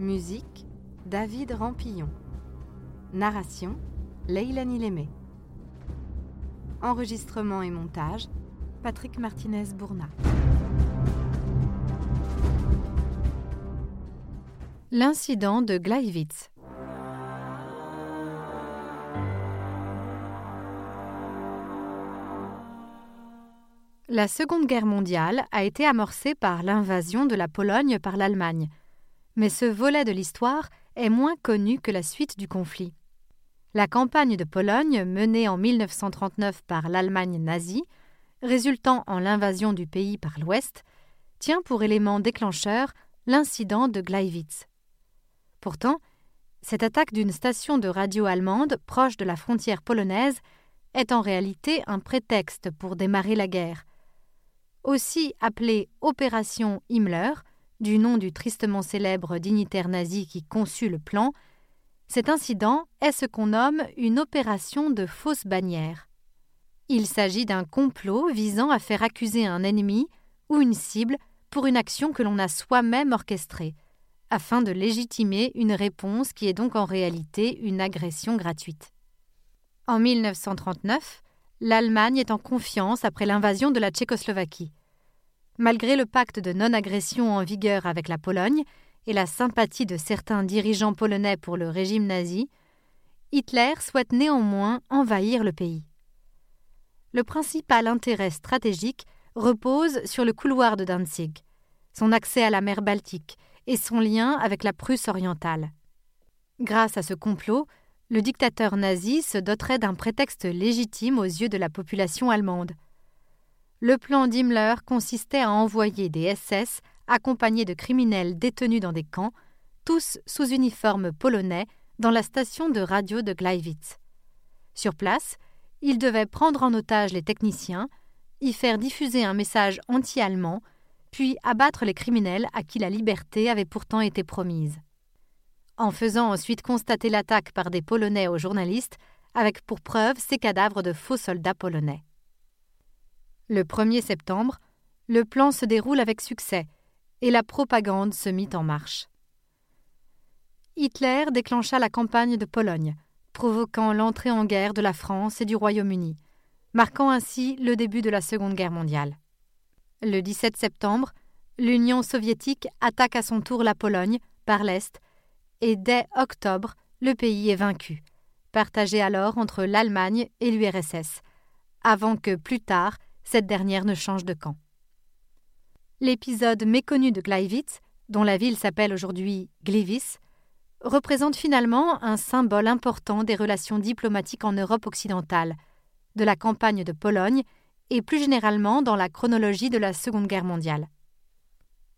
Musique David Rampillon. Narration Leilani Lémé. Enregistrement et montage Patrick Martinez-Bourna. L'incident de Gleiwitz. La Seconde Guerre mondiale a été amorcée par l'invasion de la Pologne par l'Allemagne, mais ce volet de l'histoire est moins connu que la suite du conflit. La campagne de Pologne, menée en 1939 par l'Allemagne nazie, résultant en l'invasion du pays par l'Ouest, tient pour élément déclencheur l'incident de Gleiwitz. Pourtant, cette attaque d'une station de radio allemande proche de la frontière polonaise est en réalité un prétexte pour démarrer la guerre, aussi appelée Opération Himmler, du nom du tristement célèbre dignitaire nazi qui conçut le plan, cet incident est ce qu'on nomme une opération de fausse bannière. Il s'agit d'un complot visant à faire accuser un ennemi ou une cible pour une action que l'on a soi-même orchestrée, afin de légitimer une réponse qui est donc en réalité une agression gratuite. En 1939, l'Allemagne est en confiance après l'invasion de la Tchécoslovaquie. Malgré le pacte de non-agression en vigueur avec la Pologne et la sympathie de certains dirigeants polonais pour le régime nazi, Hitler souhaite néanmoins envahir le pays. Le principal intérêt stratégique repose sur le couloir de Danzig, son accès à la mer Baltique et son lien avec la Prusse orientale. Grâce à ce complot, le dictateur nazi se doterait d'un prétexte légitime aux yeux de la population allemande. Le plan d'Himmler consistait à envoyer des SS accompagnés de criminels détenus dans des camps, tous sous uniforme polonais, dans la station de radio de Gleiwitz. Sur place, ils devaient prendre en otage les techniciens, y faire diffuser un message anti-allemand, puis abattre les criminels à qui la liberté avait pourtant été promise en faisant ensuite constater l'attaque par des Polonais aux journalistes, avec pour preuve ces cadavres de faux soldats polonais. Le 1er septembre, le plan se déroule avec succès et la propagande se mit en marche. Hitler déclencha la campagne de Pologne, provoquant l'entrée en guerre de la France et du Royaume-Uni, marquant ainsi le début de la Seconde Guerre mondiale. Le 17 septembre, l'Union soviétique attaque à son tour la Pologne par l'Est et dès octobre, le pays est vaincu, partagé alors entre l'Allemagne et l'URSS, avant que plus tard cette dernière ne change de camp. L'épisode méconnu de Gleiwitz, dont la ville s'appelle aujourd'hui Gliwice, représente finalement un symbole important des relations diplomatiques en Europe occidentale, de la campagne de Pologne et plus généralement dans la chronologie de la Seconde Guerre mondiale.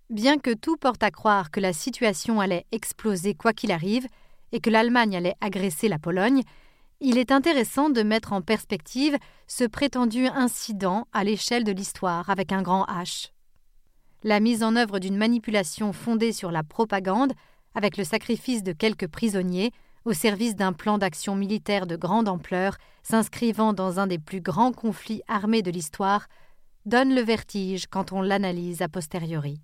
Bien que tout porte à croire que la situation allait exploser quoi qu'il arrive et que l'Allemagne allait agresser la Pologne, il est intéressant de mettre en perspective ce prétendu incident à l'échelle de l'histoire avec un grand H. La mise en œuvre d'une manipulation fondée sur la propagande, avec le sacrifice de quelques prisonniers, au service d'un plan d'action militaire de grande ampleur, s'inscrivant dans un des plus grands conflits armés de l'histoire, donne le vertige quand on l'analyse a posteriori.